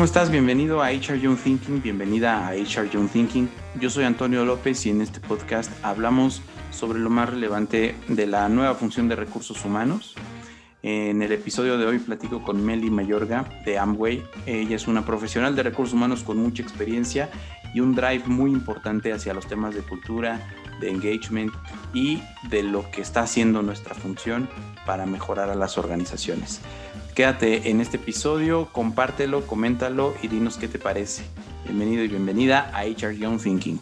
¿cómo estás? Bienvenido a HR Young Thinking, bienvenida a HR Young Thinking. Yo soy Antonio López y en este podcast hablamos sobre lo más relevante de la nueva función de recursos humanos. En el episodio de hoy platico con Meli Mayorga de Amway. Ella es una profesional de recursos humanos con mucha experiencia y un drive muy importante hacia los temas de cultura, de engagement y de lo que está haciendo nuestra función para mejorar a las organizaciones. Quédate en este episodio, compártelo, coméntalo y dinos qué te parece. Bienvenido y bienvenida a HR Young Thinking.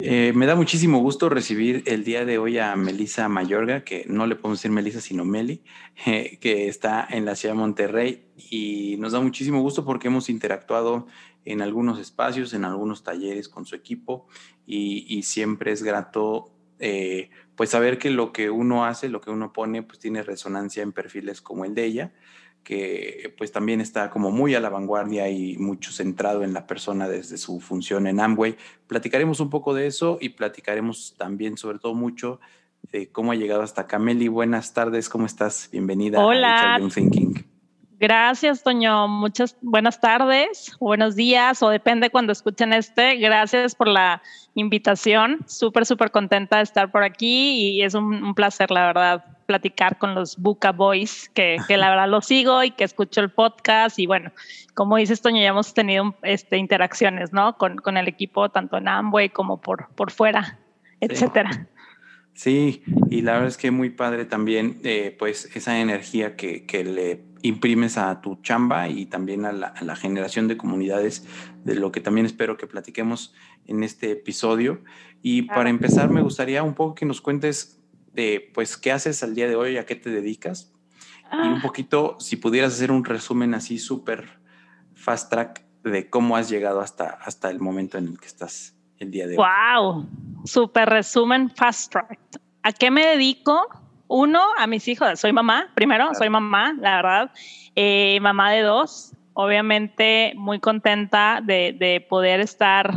Eh, me da muchísimo gusto recibir el día de hoy a Melisa Mayorga, que no le podemos decir Melisa, sino Meli, eh, que está en la ciudad de Monterrey y nos da muchísimo gusto porque hemos interactuado en algunos espacios, en algunos talleres con su equipo y, siempre es grato eh, pues saber que lo que uno hace, lo que uno pone, pues tiene resonancia en perfiles como el de ella, que pues también está como muy a la vanguardia y mucho centrado en la persona desde su función en Amway. Platicaremos un poco de eso y platicaremos también sobre todo mucho de cómo ha llegado hasta acá. Meli, buenas tardes, ¿cómo estás? Bienvenida Hola. a Thinking. Gracias, Toño. Muchas buenas tardes, buenos días, o depende cuando escuchen este. Gracias por la invitación. Súper, súper contenta de estar por aquí y es un, placer, la verdad, platicar con los Buca Boys, que, que, la verdad lo sigo y que escucho el podcast. Y bueno, como dices, Toño, ya hemos tenido este, interacciones, ¿no? Con, con el equipo, tanto en Amway como por, por fuera, etcétera. Sí, y la verdad es que muy padre también, eh, pues, esa energía que, que le imprimes a tu chamba y también a la, generación de comunidades, de lo que también espero que platiquemos en este episodio. Y para empezar, me gustaría un poco que nos cuentes de, pues, qué haces al día de hoy, a qué te dedicas. Y un ah. poquito, si pudieras hacer un resumen así súper fast track de cómo has llegado hasta, hasta el momento en el que estás el día de hoy. ¡Wow! Súper resumen fast track. ¿A qué me dedico? Uno, a mis hijos, soy mamá, primero, soy mamá, la verdad, eh, mamá de dos, obviamente muy contenta de, poder estar,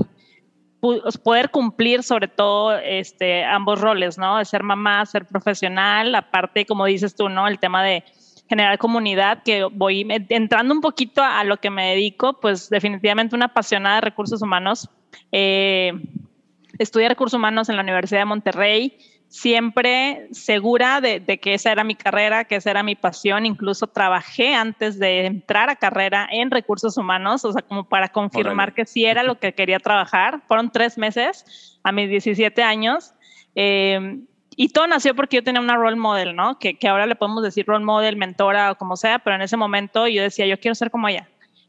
poder cumplir sobre todo este, ambos roles, ¿no? De ser mamá, ser profesional, aparte, como dices tú, ¿no? El tema de generar comunidad, que voy entrando un poquito a, lo que me dedico, pues definitivamente una apasionada de recursos humanos. Eh, estudié recursos humanos en la Universidad de Monterrey, siempre segura de, que esa era mi carrera, que esa era mi pasión. Incluso trabajé antes de entrar a carrera en recursos humanos, o sea, como para confirmar que sí era lo que quería trabajar. Fueron tres meses a mis 17 años. Eh, y todo nació porque yo tenía una role model, ¿no? Que, que ahora le podemos decir role model, mentora o como sea, pero en ese momento yo decía, yo quiero ser como ella.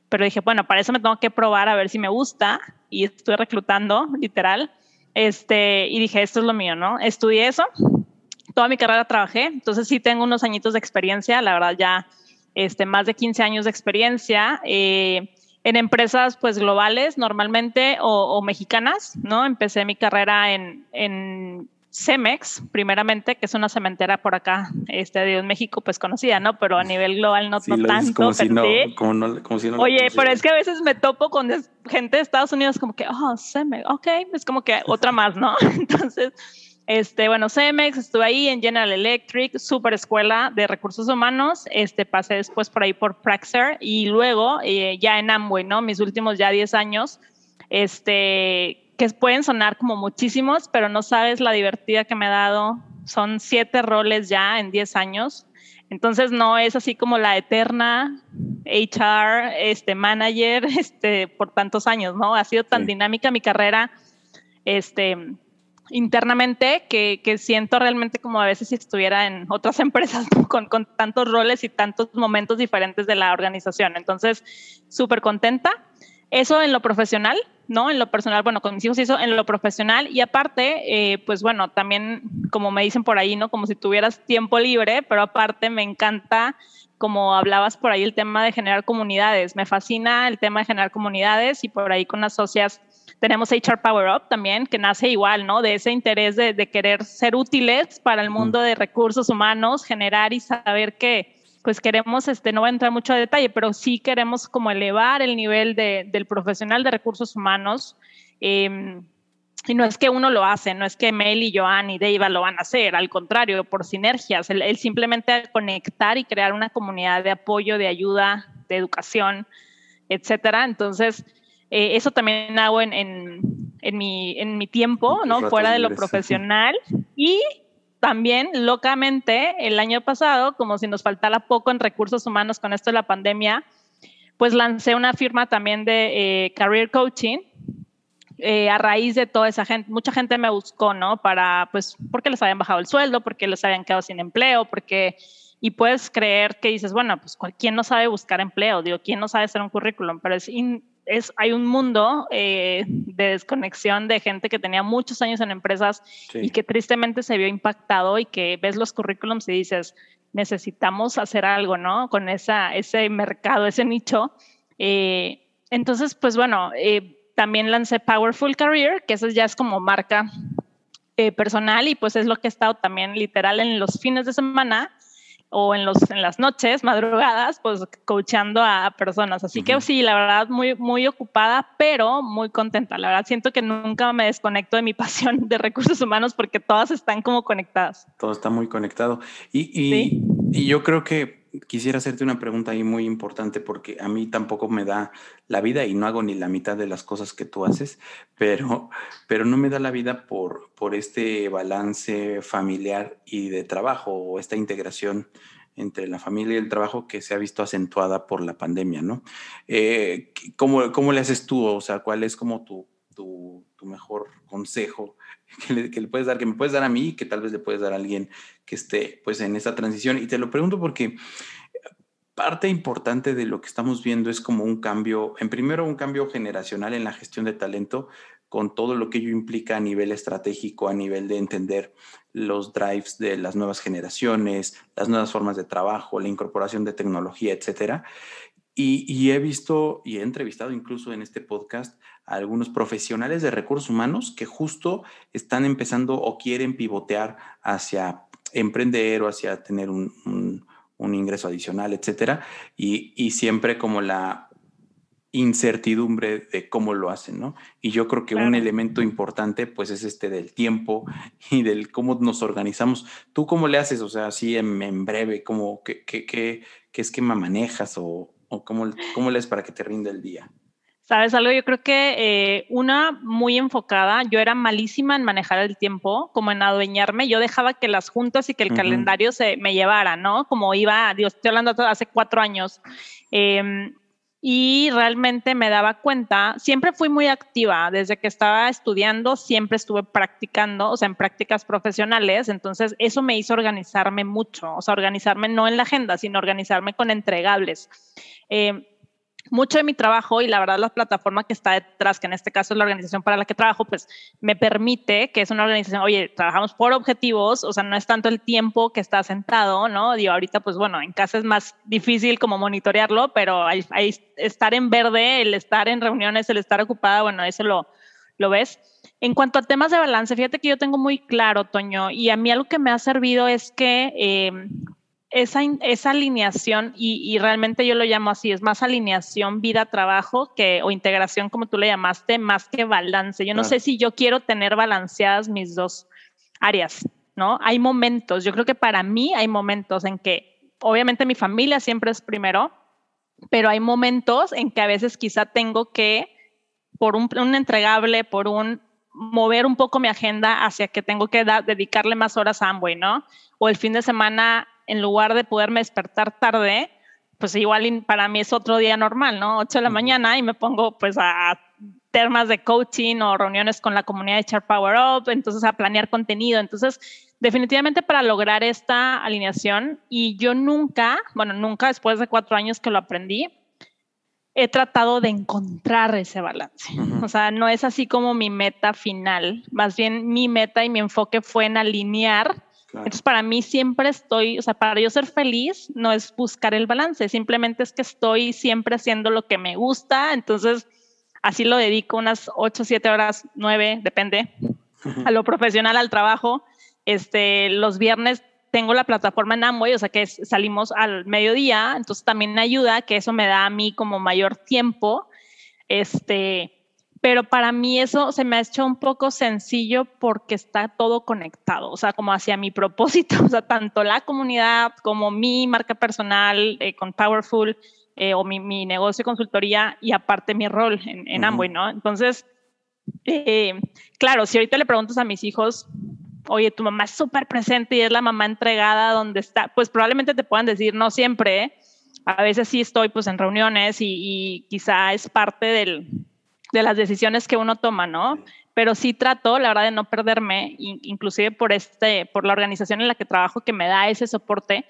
Pero dije, bueno, para eso me tengo que probar a ver si me gusta y estoy reclutando, literal. Este, y dije, esto es lo mío, ¿no? Estudié eso, toda mi carrera trabajé, entonces sí tengo unos añitos de experiencia, la verdad ya este, más de 15 años de experiencia. Eh, en empresas pues globales normalmente o, mexicanas, ¿no? Empecé mi carrera en, en Cemex, primeramente, que es una cementera por acá, este, de México, pues conocida, ¿no? Pero a nivel global no, tanto. Como si no, como no, como si no Oye, pero es que a veces me topo con gente de Estados Unidos como que, oh, Cemex, ok, es como que otra más, ¿no? Entonces, este, bueno, Cemex, estuve ahí en General Electric, super escuela de recursos humanos, este, pasé después por ahí por Praxair y luego eh, ya en Amway, ¿no? Mis últimos ya 10 años, este, que pueden sonar como muchísimos, pero no sabes la divertida que me ha dado. Son siete roles ya en diez años. Entonces no es así como la eterna HR, este manager, este por tantos años, ¿no? Ha sido tan dinámica mi carrera, este internamente que, que, siento realmente como a veces si estuviera en otras empresas con, con tantos roles y tantos momentos diferentes de la organización. Entonces, súper contenta. Eso en lo profesional, ¿no? En lo personal, bueno, con mis hijos hizo en lo profesional y aparte, eh, pues bueno, también como me dicen por ahí, ¿no? Como si tuvieras tiempo libre, pero aparte me encanta, como hablabas por ahí, el tema de generar comunidades. Me fascina el tema de generar comunidades y por ahí con las socias tenemos HR Power Up también, que nace igual, ¿no? De ese interés de, de querer ser útiles para el mundo de recursos humanos, generar y saber que pues queremos, este, no voy a entrar mucho a detalle, pero sí queremos como elevar el nivel de, del profesional de recursos humanos. Em, y no es que uno lo hace, no es que Mel y Joan y Deiva lo van a hacer, al contrario, por sinergias, el, simplemente conectar y crear una comunidad de apoyo, de ayuda, de educación, etcétera. Entonces, eh, eso también hago en, en, en, mi, en mi tiempo, ¿no? Fuera de lo profesional. Y también, locamente, el año pasado, como si nos faltara poco en recursos humanos con esto de la pandemia, pues lancé una firma también de eh, career coaching eh, a raíz de toda esa gente, mucha gente me buscó, ¿no? Para, pues, porque les habían bajado el sueldo, porque les habían quedado sin empleo, porque, y puedes creer que dices, bueno, pues, ¿quién no sabe buscar empleo? Digo, ¿quién no sabe hacer un currículum? Pero es, es hay un mundo eh, de desconexión de gente que tenía muchos años en empresas y que tristemente se vio impactado y que ves los currículums y dices, necesitamos hacer algo, ¿no? Con esa, ese mercado, ese nicho. Eh, entonces, pues bueno, eh, también lancé Powerful Career, que eso ya es como marca eh, personal y pues es lo que he estado también literal en los fines de semana o en, los, en las noches, madrugadas, pues coachando a personas. Así que sí, la verdad, muy, muy ocupada, pero muy contenta. La verdad, siento que nunca me desconecto de mi pasión de recursos humanos porque todas están como conectadas. Todo está muy conectado. Y, y, y yo creo que quisiera hacerte una pregunta ahí muy importante porque a mí tampoco me da la vida y no hago ni la mitad de las cosas que tú haces, pero, pero no me da la vida por, por este balance familiar y de trabajo o esta integración entre la familia y el trabajo que se ha visto acentuada por la pandemia, ¿no? Eh, ¿cómo, ¿cómo, le haces tú? O sea, ¿cuál es como tu, tu, mejor consejo que le, que le, puedes dar, que me puedes dar a mí que tal vez le puedes dar a alguien que esté pues en esa transición? Y te lo pregunto porque parte importante de lo que estamos viendo es como un cambio, en primero un cambio generacional en la gestión de talento, con todo lo que ello implica a nivel estratégico, a nivel de entender los drives de las nuevas generaciones, las nuevas formas de trabajo, la incorporación de tecnología, etcétera. Y, he visto y he entrevistado incluso en este podcast a algunos profesionales de recursos humanos que justo están empezando o quieren pivotear hacia emprender o hacia tener un, ingreso adicional, etcétera. Y, siempre como la incertidumbre de cómo lo hacen, ¿no? Y yo creo que un elemento importante, pues, es este del tiempo y del cómo nos organizamos. ¿Tú cómo le haces? O sea, así en, breve, como, ¿qué, qué, qué, qué esquema manejas o, ¿O cómo, cómo lees para que te rinda el día? ¿Sabes algo? Yo creo que eh, una muy enfocada, yo era malísima en manejar el tiempo, como en adueñarme, yo dejaba que las juntas y que el calendario se me llevara, ¿no? Como iba, Dios, estoy hablando hace cuatro años. Eh, y realmente me daba cuenta, siempre fui muy activa, desde que estaba estudiando, siempre estuve practicando, o sea, en prácticas profesionales, entonces eso me hizo organizarme mucho, o sea, organizarme no en la agenda, sino organizarme con entregables. Eh, mucho de mi trabajo y la verdad la plataforma que está detrás, que en este caso es la organización para la que trabajo, pues me permite que es una organización, oye, trabajamos por objetivos, o sea, no es tanto el tiempo que está sentado, ¿no? Digo, ahorita pues bueno, en casa es más difícil como monitorearlo, pero hay, estar en verde, el estar en reuniones, el estar ocupada, bueno, eso lo, lo ves. En cuanto a temas de balance, fíjate que yo tengo muy claro, Toño, y a mí algo que me ha servido es que eh, esa, esa alineación, y, realmente yo lo llamo así, es más alineación vida-trabajo que, o integración, como tú le llamaste, más que balance. Yo no sé si yo quiero tener balanceadas mis dos áreas, ¿no? Hay momentos, yo creo que para mí hay momentos en que, obviamente mi familia siempre es primero, pero hay momentos en que a veces quizá tengo que, por un, un entregable, por un mover un poco mi agenda hacia que tengo que dedicarle más horas a Amway, ¿no? O el fin de semana en lugar de poderme despertar tarde, pues igual para mí es otro día normal, ¿no? 8 de la mañana y me pongo pues a temas de coaching o reuniones con la comunidad de Char Power Up, entonces a planear contenido. Entonces, definitivamente para lograr esta alineación, y yo nunca, bueno, nunca después de cuatro años que lo aprendí, he tratado de encontrar ese balance. O sea, no es así como mi meta final, más bien mi meta y mi enfoque fue en alinear entonces, para mí siempre estoy, o sea, para yo ser feliz no es buscar el balance, simplemente es que estoy siempre haciendo lo que me gusta, entonces así lo dedico unas 8, 7 horas, 9, depende, a lo profesional, al trabajo. Este, los viernes tengo la plataforma en Amway, o sea que salimos al mediodía, entonces también ayuda que eso me da a mí como mayor tiempo. Este, pero para mí eso se me ha hecho un poco sencillo porque está todo conectado, o sea, como hacia mi propósito, o sea, tanto la comunidad como mi marca personal eh, con Powerful eh, o mi, mi, negocio de consultoría y aparte mi rol en, en Amway, ¿no? Entonces, eh, claro, si ahorita le preguntas a mis hijos, oye, tu mamá es súper presente y es la mamá entregada donde está, pues probablemente te puedan decir, no siempre, a veces sí estoy pues en reuniones y, y quizá es parte del de las decisiones que uno toma, ¿no? Pero sí trato, la verdad, de no perderme, inclusive por, este, por la organización en la que trabajo que me da ese soporte,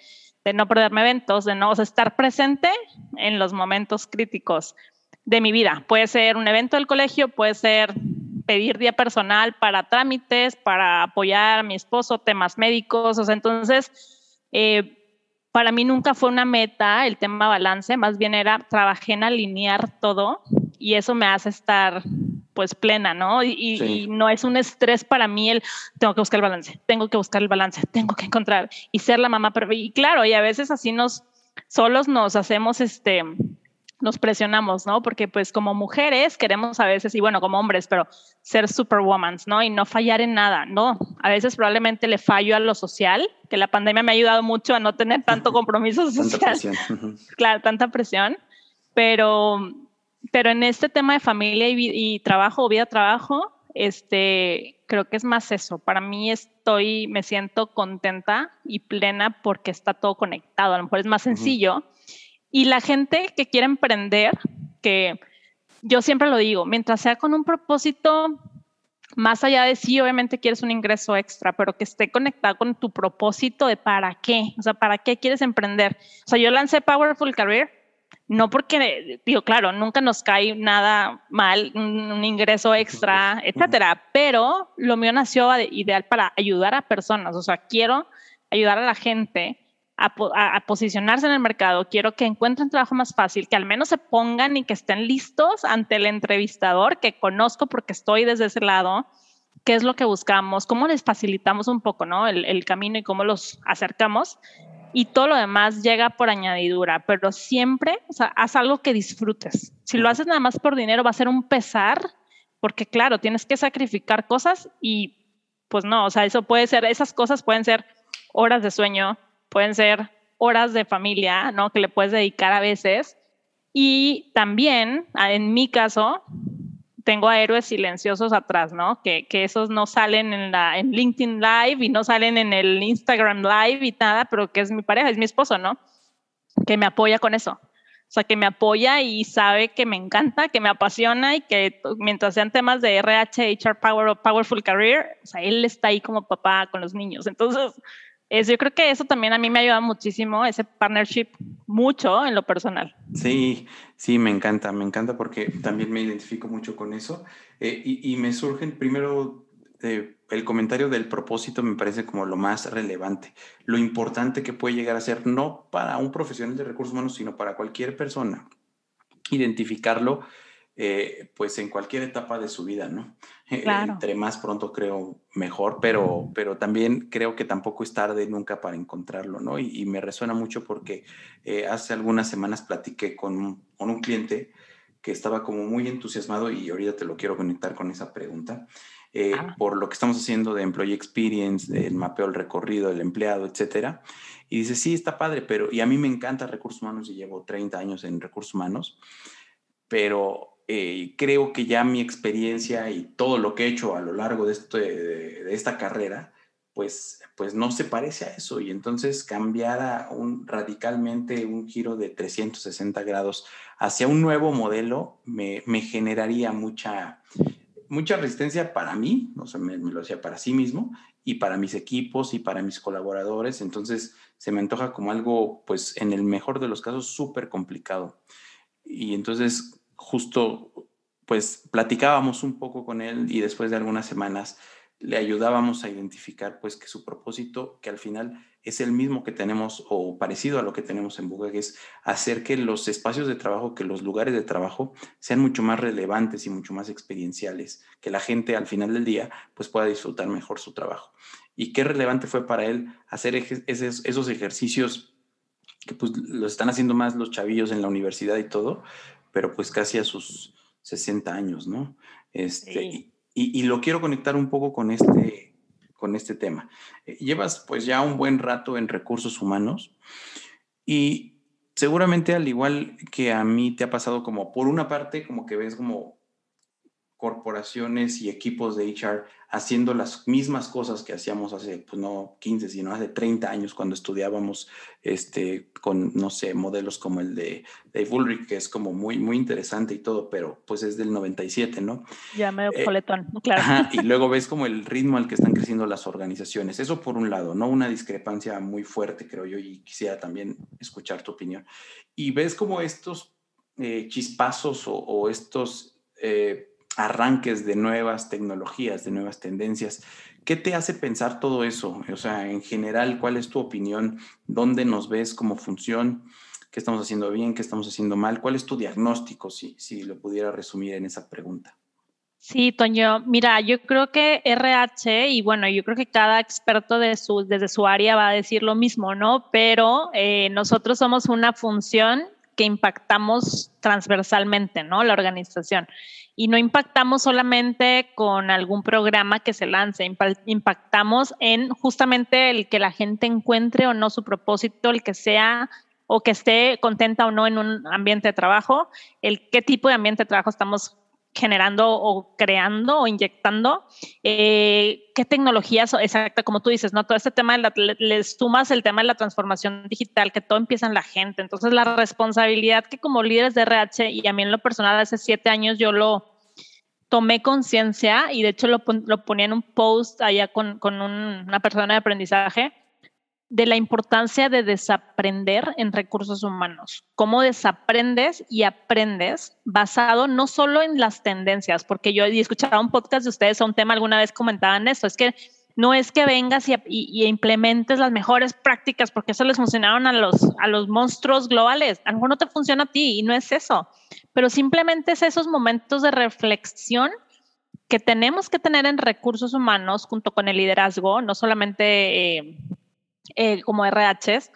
de no perderme eventos, de no estar presente en los momentos críticos de mi vida. Puede ser un evento del colegio, puede ser pedir día personal para trámites, para apoyar a mi esposo, temas médicos, o entonces, eh, para mí nunca fue una meta el tema balance, más bien era, trabajé en alinear todo y eso me hace estar pues plena, ¿no? Y, no es un estrés para mí el tengo que buscar el balance, tengo que buscar el balance, tengo que encontrar y ser la mamá, y claro, y a veces así nos solos nos hacemos este nos presionamos, ¿no? Porque pues como mujeres queremos a veces, y bueno, como hombres, pero ser superwoman, ¿no? Y no fallar en nada, ¿no? A veces probablemente le fallo a lo social, que la pandemia me ha ayudado mucho a no tener tanto compromiso social. claro, tanta presión, pero pero en este tema de familia y, trabajo o vida-trabajo, este, creo que es más eso. Para mí estoy, me siento contenta y plena porque está todo conectado. A lo mejor es más sencillo. Y la gente que quiere emprender, que yo siempre lo digo, mientras sea con un propósito, más allá de sí, obviamente quieres un ingreso extra, pero que esté conectado con tu propósito de para qué, o sea, para qué quieres emprender. O sea, yo lancé Powerful Career no porque, digo, claro, nunca nos cae nada mal, un, ingreso extra, etcétera, pero lo mío nació ideal para ayudar a personas, o sea, quiero ayudar a la gente a, a, posicionarse en el mercado, quiero que encuentren trabajo más fácil, que al menos se pongan y que estén listos ante el entrevistador que conozco porque estoy desde ese lado, qué es lo que buscamos, cómo les facilitamos un poco, ¿no? El, el camino y cómo los acercamos y todo lo demás llega por añadidura, pero siempre, o sea, haz algo que disfrutes. Si lo haces nada más por dinero, va a ser un pesar, porque claro, tienes que sacrificar cosas y pues no, o sea, eso puede ser, esas cosas pueden ser horas de sueño, pueden ser horas de familia, ¿no? Que le puedes dedicar a veces. Y también, en mi caso, tengo a héroes silenciosos atrás, ¿no? Que, que esos no salen en, la, en LinkedIn Live y no salen en el Instagram Live y nada, pero que es mi pareja, es mi esposo, ¿no? Que me apoya con eso. O sea, que me apoya y sabe que me encanta, que me apasiona y que mientras sean temas de RH, HR Power o Powerful Career, o sea, él está ahí como papá con los niños. Entonces, yo creo que eso también a mí me ayuda muchísimo, ese partnership, mucho en lo personal. Sí, sí, me encanta, me encanta porque también me identifico mucho con eso. Eh, y, me surgen primero eh, el comentario del propósito, me parece como lo más relevante, lo importante que puede llegar a ser, no para un profesional de recursos humanos, sino para cualquier persona. Identificarlo eh, pues en cualquier etapa de su vida, ¿no? Eh, entre más pronto creo mejor, pero, pero también creo que tampoco es tarde nunca para encontrarlo, ¿no? Y, me resuena mucho porque eh, hace algunas semanas platiqué con un, con un, cliente que estaba como muy entusiasmado y ahorita te lo quiero conectar con esa pregunta. Ah. por lo que estamos haciendo de employee experience, del mapeo del recorrido del empleado, etcétera. Y dice, sí, está padre, pero, y a mí me encanta recursos humanos y llevo 30 años en recursos humanos, pero eh, creo que ya mi experiencia y todo lo que he hecho a lo largo de, este, de, esta carrera, pues, pues no se parece a eso. Y entonces cambiar un, radicalmente un giro de 360 grados hacia un nuevo modelo me, me generaría mucha, mucha resistencia para mí, o sea, me, me, lo decía para sí mismo, y para mis equipos y para mis colaboradores. Entonces se me antoja como algo, pues en el mejor de los casos, súper complicado. Y entonces justo pues platicábamos un poco con él y después de algunas semanas le ayudábamos a identificar pues que su propósito, que al final es el mismo que tenemos o parecido a lo que tenemos en Buga, que es hacer que los espacios de trabajo, que los lugares de trabajo sean mucho más relevantes y mucho más experienciales, que la gente al final del día pues pueda disfrutar mejor su trabajo. Y qué relevante fue para él hacer esos, esos ejercicios que pues los están haciendo más los chavillos en la universidad y todo, pero pues casi a sus 60 años, ¿no? Este, y, lo quiero conectar un poco con este, con este tema. Eh, llevas pues ya un buen rato en recursos humanos y seguramente al igual que a mí te ha pasado como por una parte como que ves como corporaciones y equipos de HR haciendo las mismas cosas que hacíamos hace, pues no 15, sino hace 30 años cuando estudiábamos este, con, no sé, modelos como el de Dave Ulrich, que es como muy, muy interesante y todo, pero pues es del 97, ¿no? Ya medio eh, coletón, claro. y luego ves como el ritmo al que están creciendo las organizaciones. Eso por un lado, ¿no? Una discrepancia muy fuerte, creo yo, y quisiera también escuchar tu opinión. Y ves como estos eh, chispazos o, estos... Eh, arranques de nuevas tecnologías, de nuevas tendencias. ¿Qué te hace pensar todo eso? O sea, en general, ¿cuál es tu opinión? ¿Dónde nos ves como función? ¿Qué estamos haciendo bien? ¿Qué estamos haciendo mal? ¿Cuál es tu diagnóstico, si, si lo pudiera resumir en esa pregunta? Sí, Toño, mira, yo creo que RH, y bueno, yo creo que cada experto de su, desde su área va a decir lo mismo, ¿no? Pero eh, nosotros somos una función que impactamos transversalmente, ¿no? La organización y no impactamos solamente con algún programa que se lance, impactamos en justamente el que la gente encuentre o no su propósito, el que sea o que esté contenta o no en un ambiente de trabajo, el qué tipo de ambiente de trabajo estamos generando o creando o inyectando, eh, qué tecnologías, exacto, como tú dices, ¿no? Todo este tema, de les sumas el tema de la transformación digital, que todo empieza en la gente. Entonces, la responsabilidad que como líderes de RH, y a mí en lo personal hace siete años yo lo tomé conciencia, y de hecho lo, lo, ponía en un post allá con, con una persona de aprendizaje, de la importancia de desaprender en recursos humanos. Cómo desaprendes y aprendes basado no solo en las tendencias, porque yo he escuchado un podcast de ustedes a un tema alguna vez comentaban eso, es que no es que vengas y, implementes las mejores prácticas porque eso les funcionaron a los, a los monstruos globales. A lo mejor no te funciona a ti y no es eso, pero simplemente es esos momentos de reflexión que tenemos que tener en recursos humanos junto con el liderazgo, no solamente eh, eh, como RHs,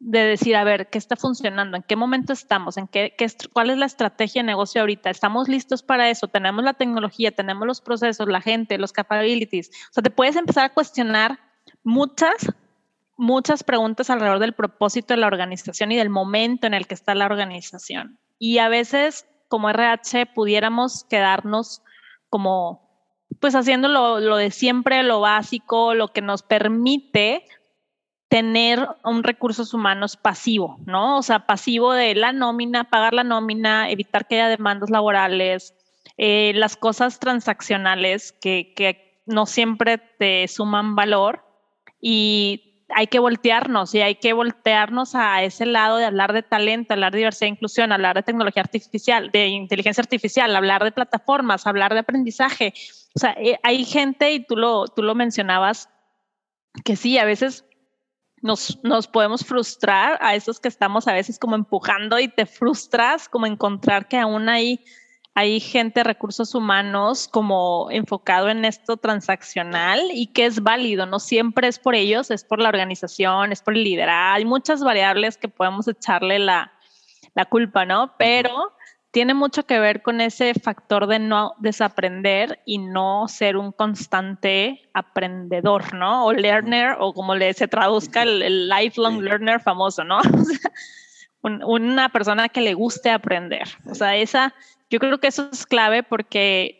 de decir, a ver, ¿qué está funcionando? ¿En qué momento estamos? ¿En qué, ¿Cuál es la estrategia de negocio ahorita? ¿Estamos listos para eso? ¿Tenemos la tecnología? ¿Tenemos los procesos, la gente, los capabilities? O sea, te puedes empezar a cuestionar muchas, muchas preguntas alrededor del propósito de la organización y del momento en el que está la organización. Y a veces, como RH, pudiéramos quedarnos como, pues haciendo lo, lo de siempre, lo básico, lo que nos permite tener un recursos humanos pasivo, ¿no? O sea, pasivo de la nómina, pagar la nómina, evitar que haya demandas laborales, eh, las cosas transaccionales que, que no siempre te suman valor y hay que voltearnos y hay que voltearnos a ese lado de hablar de talento, hablar de diversidad e inclusión, hablar de tecnología artificial, de inteligencia artificial, hablar de plataformas, hablar de aprendizaje. O sea, eh, hay gente, y tú lo, tú lo mencionabas, que sí, a veces nos, nos, podemos frustrar a esos que estamos a veces como empujando y te frustras como encontrar que aún hay, hay gente, recursos humanos como enfocado en esto transaccional y que es válido, no siempre es por ellos, es por la organización, es por el liderazgo, hay muchas variables que podemos echarle la, la culpa, ¿no? Pero tiene mucho que ver con ese factor de no desaprender y no ser un constante aprendedor, ¿no? O learner, o como le se traduzca el, lifelong learner famoso, ¿no? una persona que le guste aprender. O sea, esa, yo creo que eso es clave porque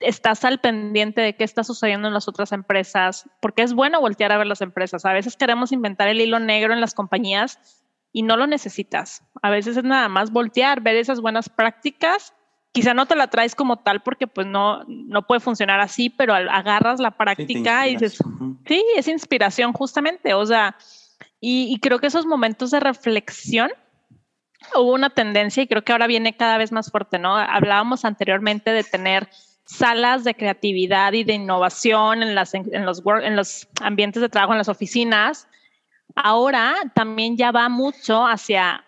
estás al pendiente de qué está sucediendo en las otras empresas, porque es bueno voltear a ver las empresas. A veces queremos inventar el hilo negro en las compañías y no lo necesitas. A veces es nada más voltear, ver esas buenas prácticas. Quizá no te la traes como tal porque pues no, no puede funcionar así, pero agarras la práctica y dices, sí, es inspiración justamente. O sea, y, y creo que esos momentos de reflexión hubo una tendencia y creo que ahora viene cada vez más fuerte, ¿no? Hablábamos anteriormente de tener salas de creatividad y de innovación en, las, en, los, en los ambientes de trabajo, en las oficinas, ahora también ya va mucho hacia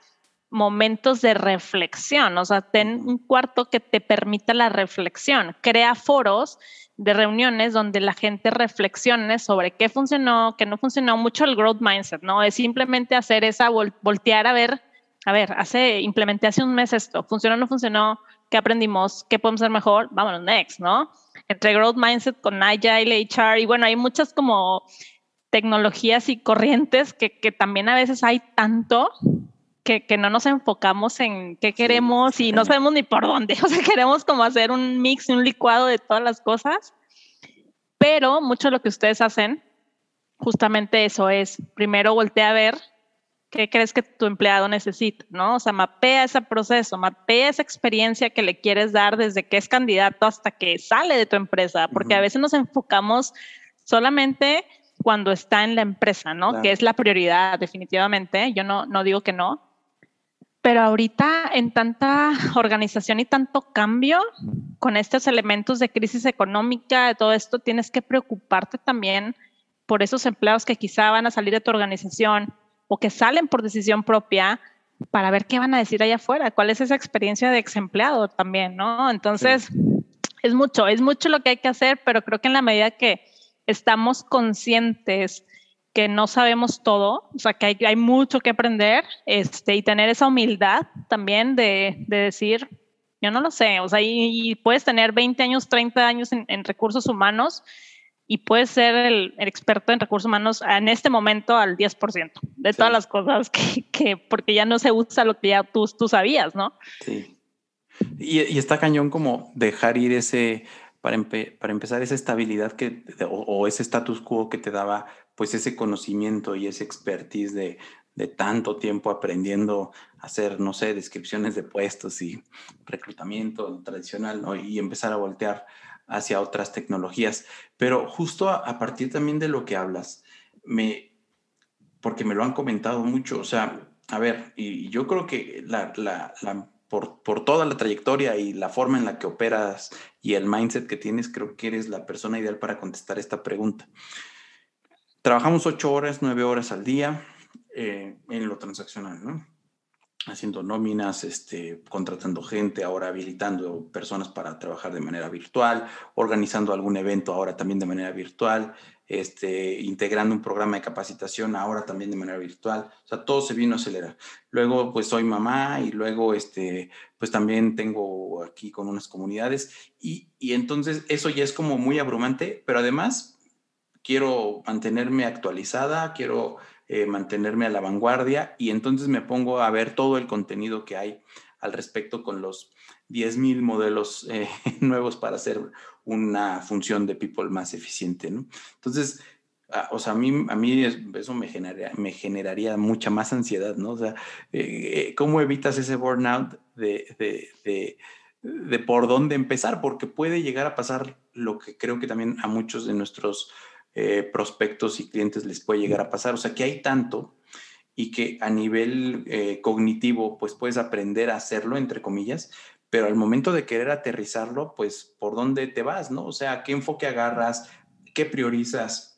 momentos de reflexión, o sea, ten un cuarto que te permita la reflexión, crea foros de reuniones donde la gente reflexione sobre qué funcionó, qué no funcionó, mucho el growth mindset, ¿no? Es simplemente hacer esa voltear a ver, a ver, hace, implementé hace un mes esto, funcionó o no funcionó, qué aprendimos, qué podemos hacer mejor, vámonos next, ¿no? Entre Growth Mindset con Agile, HR, y bueno, hay muchas como tecnologías y corrientes que, que también a veces hay tanto que, que, no nos enfocamos en qué queremos y no sabemos ni por dónde. O sea, queremos como hacer un mix y un licuado de todas las cosas. Pero mucho de lo que ustedes hacen, justamente eso es, primero voltea a ver qué crees que tu empleado necesita, ¿no? O sea, mapea ese proceso, mapea esa experiencia que le quieres dar desde que es candidato hasta que sale de tu empresa, porque a veces nos enfocamos solamente cuando está en la empresa, ¿no? Que es la prioridad, definitivamente. Yo no, no digo que no. Pero ahorita en tanta organización y tanto cambio, con estos elementos de crisis económica, de todo esto, tienes que preocuparte también por esos empleados que quizá van a salir de tu organización o que salen por decisión propia para ver qué van a decir allá afuera, cuál es esa experiencia de ex empleado también, ¿no? Entonces, es mucho, es mucho lo que hay que hacer, pero creo que en la medida que estamos conscientes que no sabemos todo, o sea, que hay, mucho que aprender este, y tener esa humildad también de, decir, yo no lo sé, o sea, y, puedes tener 20 años, 30 años en, recursos humanos y puedes ser el, experto en recursos humanos en este momento al 10% de todas las cosas que, porque ya no se usa lo que ya tú, tú sabías, ¿no? Sí. Y, y está cañón como dejar ir ese para, empezar esa estabilidad que, o, ese status quo que te daba pues ese conocimiento y ese expertise de, tanto tiempo aprendiendo a hacer, no sé, descripciones de puestos y reclutamiento tradicional. Y empezar a voltear hacia otras tecnologías. Pero justo a, partir también de lo que hablas, me, porque me lo han comentado mucho, o sea, a ver, y yo creo que la por, por, toda la trayectoria y la forma en la que operas y el mindset que tienes, creo que eres la persona ideal para contestar esta pregunta. Trabajamos ocho horas, nueve horas al día eh, en lo transaccional, ¿no? Haciendo nóminas, este, contratando gente, ahora habilitando personas para trabajar de manera virtual, organizando algún evento ahora también de manera virtual, este, integrando un programa de capacitación ahora también de manera virtual. O sea, todo se vino a acelerar. Luego, pues soy mamá y luego, este, pues también tengo aquí con unas comunidades y, y entonces eso ya es como muy abrumante, pero además quiero mantenerme actualizada, quiero eh, mantenerme a la vanguardia y entonces me pongo a ver todo el contenido que hay al respecto con los 10.000 modelos eh, nuevos para hacer una función de people más eficiente, ¿no? Entonces, ah, o sea, a mí, a mí eso me generaría, me generaría mucha más ansiedad, ¿no? O sea, eh, ¿cómo evitas ese burnout de, de, de, de, por dónde empezar? Porque puede llegar a pasar lo que creo que también a muchos de nuestros eh, prospectos y clientes les puede llegar a pasar. O sea, que hay tanto y que a nivel cognitivo, pues puedes aprender a hacerlo, entre comillas, pero al momento de querer aterrizarlo, pues por dónde te vas, ¿no? O sea, qué enfoque agarras, qué priorizas.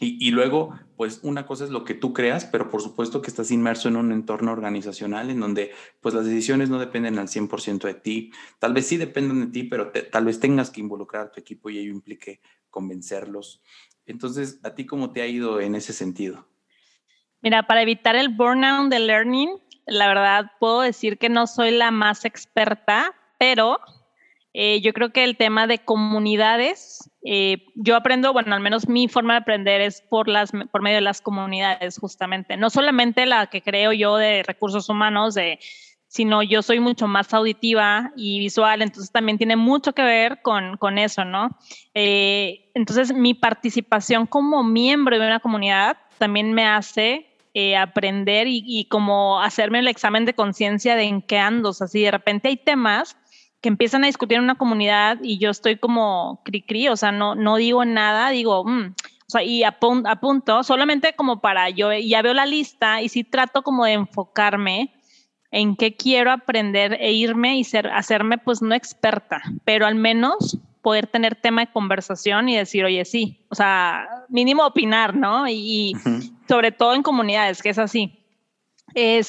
Y, luego, pues una cosa es lo que tú creas, pero por supuesto que estás inmerso en un entorno organizacional en donde pues las decisiones no dependen al 100% de ti. Tal vez sí dependan de ti, pero tal vez tengas que involucrar a tu equipo y ello implique convencerlos. Entonces, ¿a ti cómo te ha ido en ese sentido? Mira, para evitar el burnout de learning, la verdad puedo decir que no soy la más experta, pero eh, yo creo que el tema de comunidades, eh, yo aprendo, bueno, al menos mi forma de aprender es por, las, por medio de las comunidades, justamente. No solamente la que creo yo de recursos humanos, de, sino yo soy mucho más auditiva y visual, entonces también tiene mucho que ver con, con eso, ¿no? Eh, entonces, mi participación como miembro de una comunidad también me hace eh, aprender y, como hacerme el examen de conciencia de en qué ando. O sea, si de repente hay temas que empiezan a discutir en una comunidad y yo estoy como cri cri, o sea, no, no digo nada, digo, mm", o sea, y apunto, apunto, solamente como para yo, ya veo la lista y sí trato como de enfocarme en qué quiero aprender e irme y ser, hacerme pues no experta, pero al menos poder tener tema de conversación y decir, oye, sí, o sea, mínimo opinar, ¿no? Y, sobre todo en comunidades, que es así. Eh,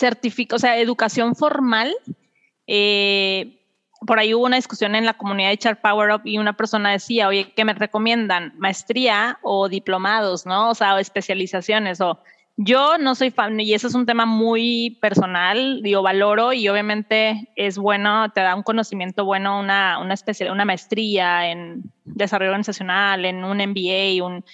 o sea, educación formal. Eh, por ahí hubo una discusión en la comunidad de Chart Power Up y una persona decía, oye, ¿qué me recomiendan? Maestría o diplomados, ¿no? O sea, o especializaciones o Yo no soy fan, y eso es un tema muy personal, digo, valoro y obviamente es bueno, te da un conocimiento bueno, una, una, una maestría en desarrollo organizacional, en un MBA, un,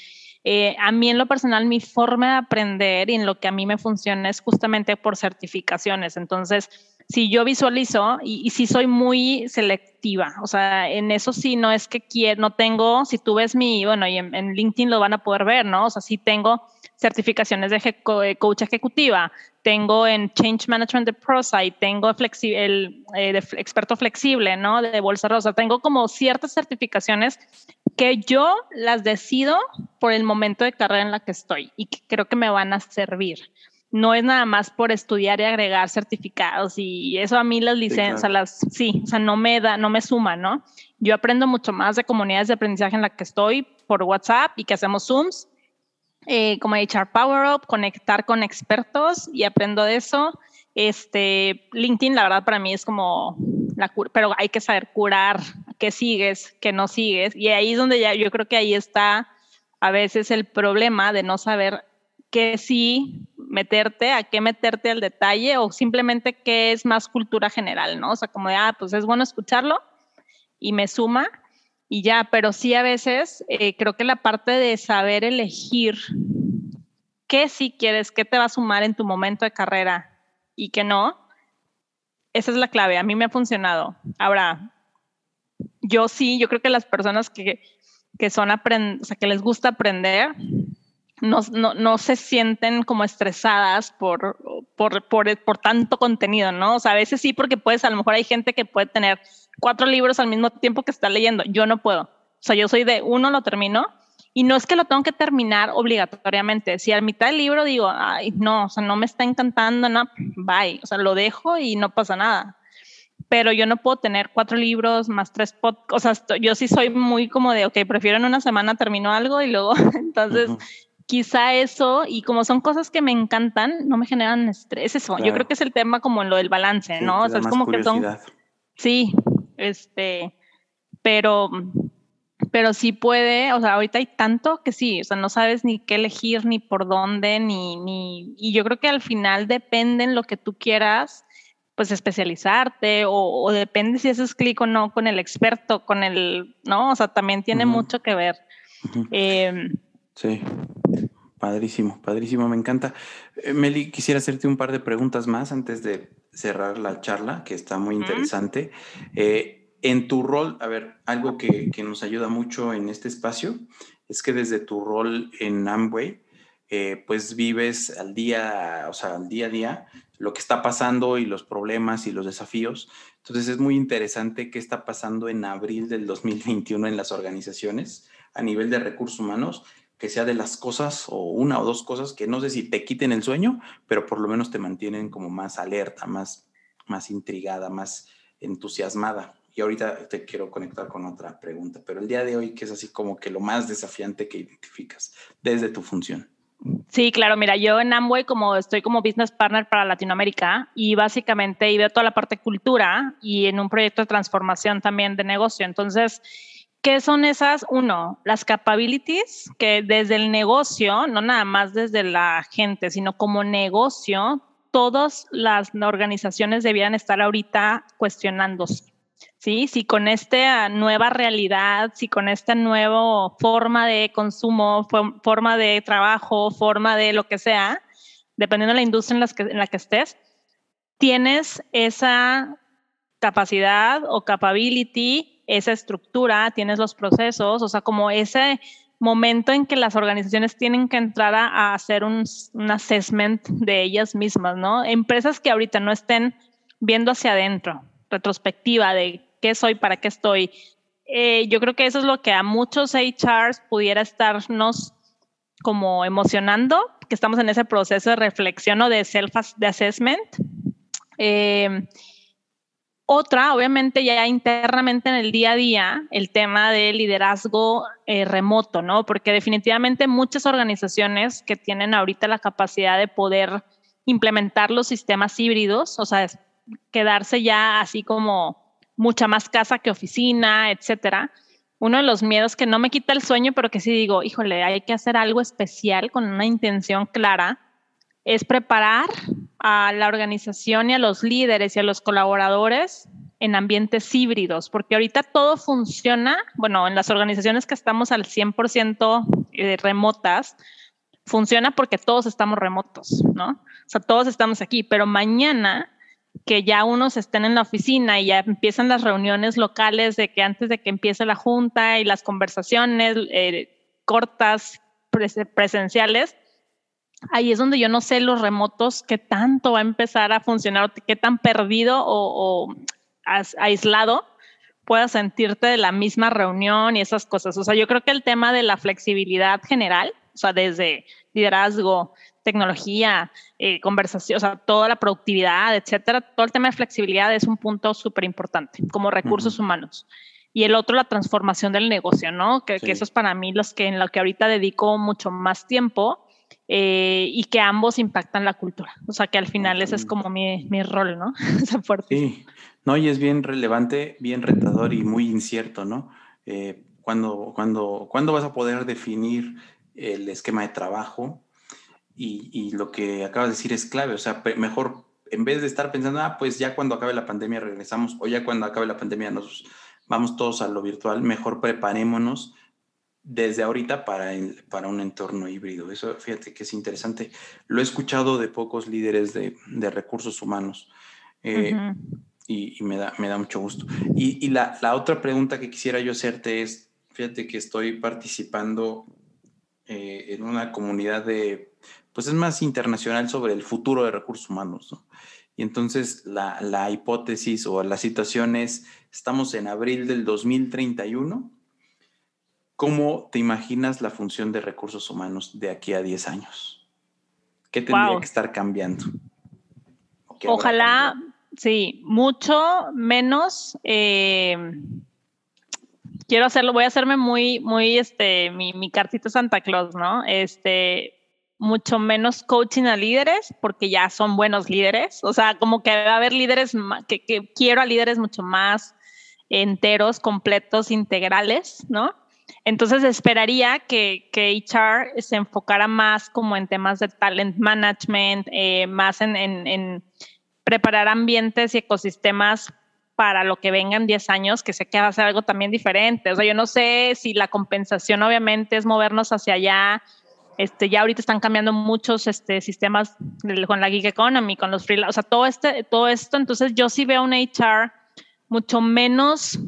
eh, a mí en lo personal, mi forma de aprender y en lo que a mí me funciona es justamente por certificaciones. Entonces, si yo visualizo y, si soy muy selectiva, o sea, en eso sí no es que quiero, no tengo, si tú ves mi, bueno, y en, LinkedIn lo van a poder ver, ¿no? O sea, sí tengo certificaciones de coach ejecutiva, tengo en Change Management de ProSite, tengo el eh, experto flexible, ¿no? De Bolsa Rosa, tengo como ciertas certificaciones que yo las decido por el momento de carrera en la que estoy y que creo que me van a servir. No es nada más por estudiar y agregar certificados y eso a mí las licencias, las, sí, o sea, no me da, no me suma, ¿no? Yo aprendo mucho más de comunidades de aprendizaje en la que estoy por WhatsApp y que hacemos Zooms, eh, como HR Power Up, conectar con expertos y aprendo de eso. Este, LinkedIn, la verdad, para mí es como la cura, pero hay que saber curar qué sigues, qué no sigues. Y ahí es donde ya yo creo que ahí está a veces el problema de no saber qué sí meterte, a qué meterte al detalle o simplemente qué es más cultura general, ¿no? O sea, como de, ah, pues es bueno escucharlo y me suma y ya, pero sí a veces eh, creo que la parte de saber elegir qué sí quieres, qué te va a sumar en tu momento de carrera y qué no, esa es la clave. A mí me ha funcionado. Ahora, yo sí, yo creo que las personas que, que son o sea, que les gusta aprender, no, no, no, se sienten como estresadas por, por, por, por, tanto contenido, ¿no? O sea, a veces sí, porque puedes, a lo mejor hay gente que puede tener cuatro libros al mismo tiempo que está leyendo. Yo no puedo. O sea, yo soy de uno, lo termino. Y no es que lo tengo que terminar obligatoriamente. Si a mitad del libro digo, ay, no, o sea, no me está encantando, no, bye. O sea, lo dejo y no pasa nada pero yo no puedo tener cuatro libros más tres podcasts. O sea, yo sí soy muy como de, ok, prefiero en una semana termino algo y luego, entonces, quizá eso, y como son cosas que me encantan, no me generan estrés. Eso, yo creo que es el tema como en lo del balance, ¿no? O sea, es como que son. Sí, este, pero, pero sí puede, o sea, ahorita hay tanto que sí, o sea, no sabes ni qué elegir, ni por dónde, ni, ni, y yo creo que al final depende en lo que tú quieras pues especializarte o, depende si haces clic o no con el experto, con el, ¿no? O sea, también tiene mucho que ver. Em, sí, padrísimo, padrísimo, me encanta. Eh, Meli, quisiera hacerte un par de preguntas más antes de cerrar la charla, que está muy interesante. Eh, en tu rol, a ver, algo que, que, nos ayuda mucho en este espacio es que desde tu rol en Amway, eh, pues vives al día, o sea, al día a día lo que está pasando y los problemas y los desafíos. Entonces es muy interesante qué está pasando en abril del 2021 en las organizaciones a nivel de recursos humanos, que sea de las cosas o una o dos cosas que no sé si te quiten el sueño, pero por lo menos te mantienen como más alerta, más, más intrigada, más entusiasmada. Y ahorita te quiero conectar con otra pregunta, pero el día de hoy, ¿qué es así como que lo más desafiante que identificas desde tu función? Sí, claro, mira, yo en Amway como estoy como business partner para Latinoamérica y básicamente y veo toda la parte cultura y en un proyecto de transformación también de negocio. Entonces, ¿qué son esas? Uno, las capabilities que desde el negocio, no nada más desde la gente, sino como negocio, todas las organizaciones debían estar ahorita cuestionándose. ¿sí? Si con esta nueva realidad, si con esta nueva forma de consumo, forma de trabajo, forma de lo que sea, dependiendo de la industria en, que, en la que estés, tienes esa capacidad o capability, esa estructura, tienes los procesos, o sea, como ese momento en que las organizaciones tienen que entrar a, hacer un, un, assessment de ellas mismas, ¿no? Empresas que ahorita no estén viendo hacia adentro, retrospectiva de qué soy, para qué estoy. Eh, yo creo que eso es lo que a muchos HRs pudiera estarnos como emocionando, que estamos en ese proceso de reflexión o de self-assessment. Otra, obviamente ya internamente en el día a día, el tema de liderazgo eh, remoto, ¿no? Porque definitivamente muchas organizaciones que tienen ahorita la capacidad de poder implementar los sistemas híbridos, o sea, quedarse ya así como mucha más casa que oficina, etcétera. Uno de los miedos que no me quita el sueño, pero que sí digo, híjole, hay que hacer algo especial con una intención clara, es preparar a la organización y a los líderes y a los colaboradores en ambientes híbridos, porque ahorita todo funciona, bueno, en las organizaciones que estamos al 100% eh, remotas, funciona porque todos estamos remotos, ¿no? O sea, todos estamos aquí, pero mañana que ya unos estén en la oficina y ya empiezan las reuniones locales de que antes de que empiece la junta y las conversaciones eh, cortas presenciales, ahí es donde yo no sé los remotos qué tanto va a empezar a funcionar, qué tan perdido o, aislado puedas sentirte de la misma reunión y esas cosas. O sea, yo creo que el tema de la flexibilidad general, o sea, desde liderazgo, tecnología, eh, conversación, o sea, toda la productividad, etcétera, todo el tema de flexibilidad es un punto súper importante como recursos humanos. Y el otro, la transformación del negocio, ¿no? Que, que, eso es para mí los que, en lo que ahorita dedico mucho más tiempo eh, y que ambos impactan la cultura. O sea, que al final ese es como mi, mi rol, ¿no? sí, no, y es bien relevante, bien retador y muy incierto, ¿no? Eh, cuando, cuando, ¿Cuándo vas a poder definir el esquema de trabajo? Y, y, lo que acabas de decir es clave, o sea, mejor en vez de estar pensando, ah, pues ya cuando acabe la pandemia regresamos, o ya cuando acabe la pandemia nos vamos todos a lo virtual, mejor preparémonos desde ahorita para, para un entorno híbrido. Eso, fíjate que es interesante. Lo he escuchado de pocos líderes de, de recursos humanos eh, y, y, me, da, me da mucho gusto. Y, y la, la, otra pregunta que quisiera yo hacerte es, fíjate que estoy participando eh, en una comunidad de, pues es más internacional sobre el futuro de recursos humanos. ¿no? Y entonces la, la hipótesis o la situación es, estamos en abril del 2031 ¿Cómo te imaginas la función de recursos humanos de aquí a 10 años? ¿Qué tendría que estar cambiando? Ojalá, sí, mucho menos. Eh, quiero hacerlo, voy a hacerme muy, muy, este, mi, mi cartita Santa Claus, ¿no? Este, mucho menos coaching a líderes porque ya son buenos líderes. O sea, como que va a haber líderes que, que quiero a líderes mucho más enteros, completos, integrales, ¿no? Entonces esperaría que, que HR se enfocara más como en temas de talent management, eh, más en, preparar ambientes y ecosistemas para lo que vengan 10 años, que sé que va a ser algo también diferente. O sea, yo no sé si la compensación obviamente es movernos hacia allá. Este, ya ahorita están cambiando muchos este, sistemas con la gig economy, con los freelance, o sea, todo, este, todo esto. Entonces yo sí veo un HR mucho menos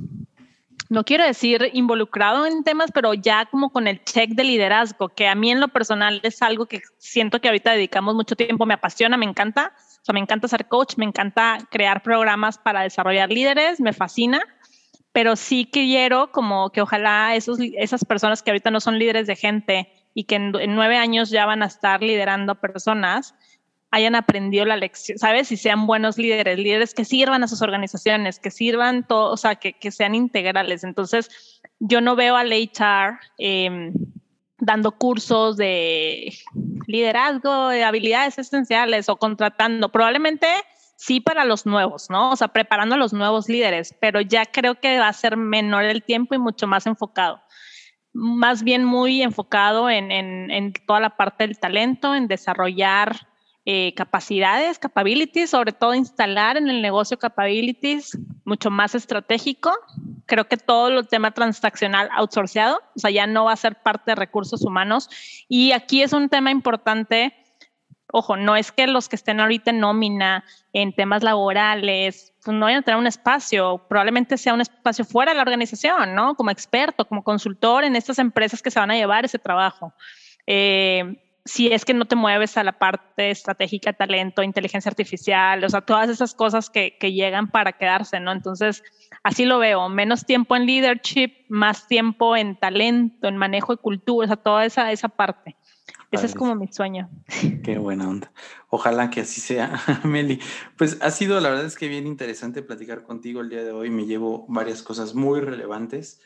no quiero decir involucrado en temas, pero ya como con el check de liderazgo, que a mí en lo personal es algo que siento que ahorita dedicamos mucho tiempo, me apasiona, me encanta. O sea, me encanta ser coach, me encanta crear programas para desarrollar líderes, me fascina, pero sí quiero como que ojalá esos, esas personas que ahorita no son líderes de gente y que en, en nueve años ya van a estar liderando personas, hayan aprendido la lección, ¿sabes? Y sean buenos líderes, líderes que sirvan a sus organizaciones, que sirvan todo, o sea, que, que sean integrales. Entonces, yo no veo al HR em, dando cursos de liderazgo, de habilidades esenciales o contratando, probablemente sí para los nuevos, ¿no? O sea, preparando a los nuevos líderes, pero ya creo que va a ser menor el tiempo y mucho más enfocado más bien muy enfocado en, en, en, toda la parte del talento, en desarrollar eh, capacidades, capabilities, sobre todo instalar en el negocio capabilities mucho más estratégico. Creo que todo el tema transaccional outsourceado, o sea, ya no va a ser parte de recursos humanos. Y aquí es un tema importante. Ojo, no es que los que estén ahorita en nómina, en temas laborales, pues no vayan a tener un espacio, probablemente sea un espacio fuera de la organización, ¿no? Como experto, como consultor en estas empresas que se van a llevar ese trabajo. Eh, si es que no te mueves a la parte estratégica, talento, inteligencia artificial, o sea, todas esas cosas que, que, llegan para quedarse, ¿no? Entonces, así lo veo, menos tiempo en leadership, más tiempo en talento, en manejo de cultura, o sea, toda esa, esa parte. Ese es como mi sueño. Qué buena onda. Ojalá que así sea, Meli. Pues ha sido, la verdad es que bien interesante platicar contigo el día de hoy. Me llevo varias cosas muy relevantes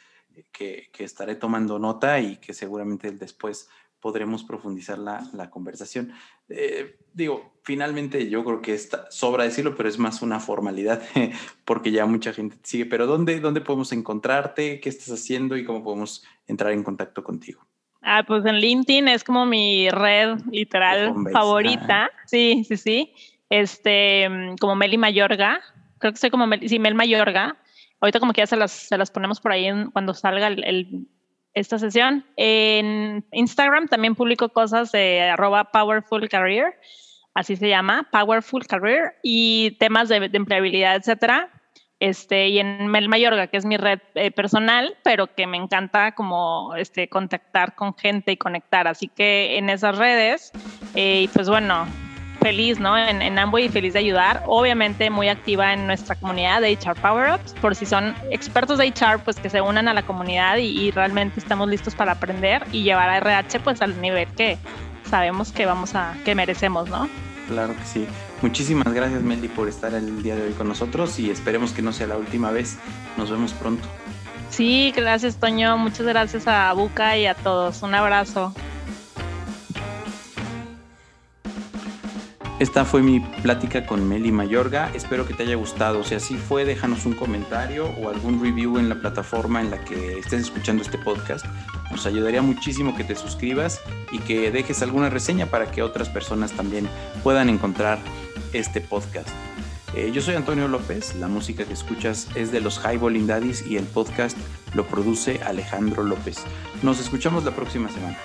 que, que estaré tomando nota y que seguramente después podremos profundizar la, la conversación. Eh, digo, finalmente yo creo que está, sobra decirlo, pero es más una formalidad porque ya mucha gente te sigue. Pero ¿dónde, ¿dónde podemos encontrarte? ¿Qué estás haciendo y cómo podemos entrar en contacto contigo? Ah, pues en LinkedIn es como mi red literal favorita. Sí, sí, sí. Este, como Meli Mayorga. Creo que soy como Mel, sí, Mel Mayorga. Ahorita como que ya se las, se las ponemos por ahí cuando salga el, esta sesión. En Instagram también publico cosas de arroba Powerful Career, así se llama, Powerful Career, y temas de, empleabilidad, etcétera. Este, y en Mel Mayorga, que es mi red eh, personal, pero que me encanta como este, contactar con gente y conectar. Así que en esas redes, eh, pues bueno, feliz, ¿no? En, en Amway y feliz de ayudar. Obviamente muy activa en nuestra comunidad de HR Power Ups. Por si son expertos de HR, pues que se unan a la comunidad y, y realmente estamos listos para aprender y llevar a RH pues al nivel que sabemos que vamos a, que merecemos, ¿no? Claro que sí. Muchísimas gracias, Meli, por estar el día de hoy con nosotros y esperemos que no sea la última vez. Nos vemos pronto. Sí, gracias, Toño. Muchas gracias a Buca y a todos. Un abrazo. Esta fue mi plática con Meli Mayorga. Espero que te haya gustado. Si así fue, déjanos un comentario o algún review en la plataforma en la que estés escuchando este podcast. Nos ayudaría muchísimo que te suscribas y que dejes alguna reseña para que otras personas también puedan encontrar este podcast. Eh, yo soy Antonio López, la música que escuchas es de los Highballing Daddies y el podcast lo produce Alejandro López. Nos escuchamos la próxima semana.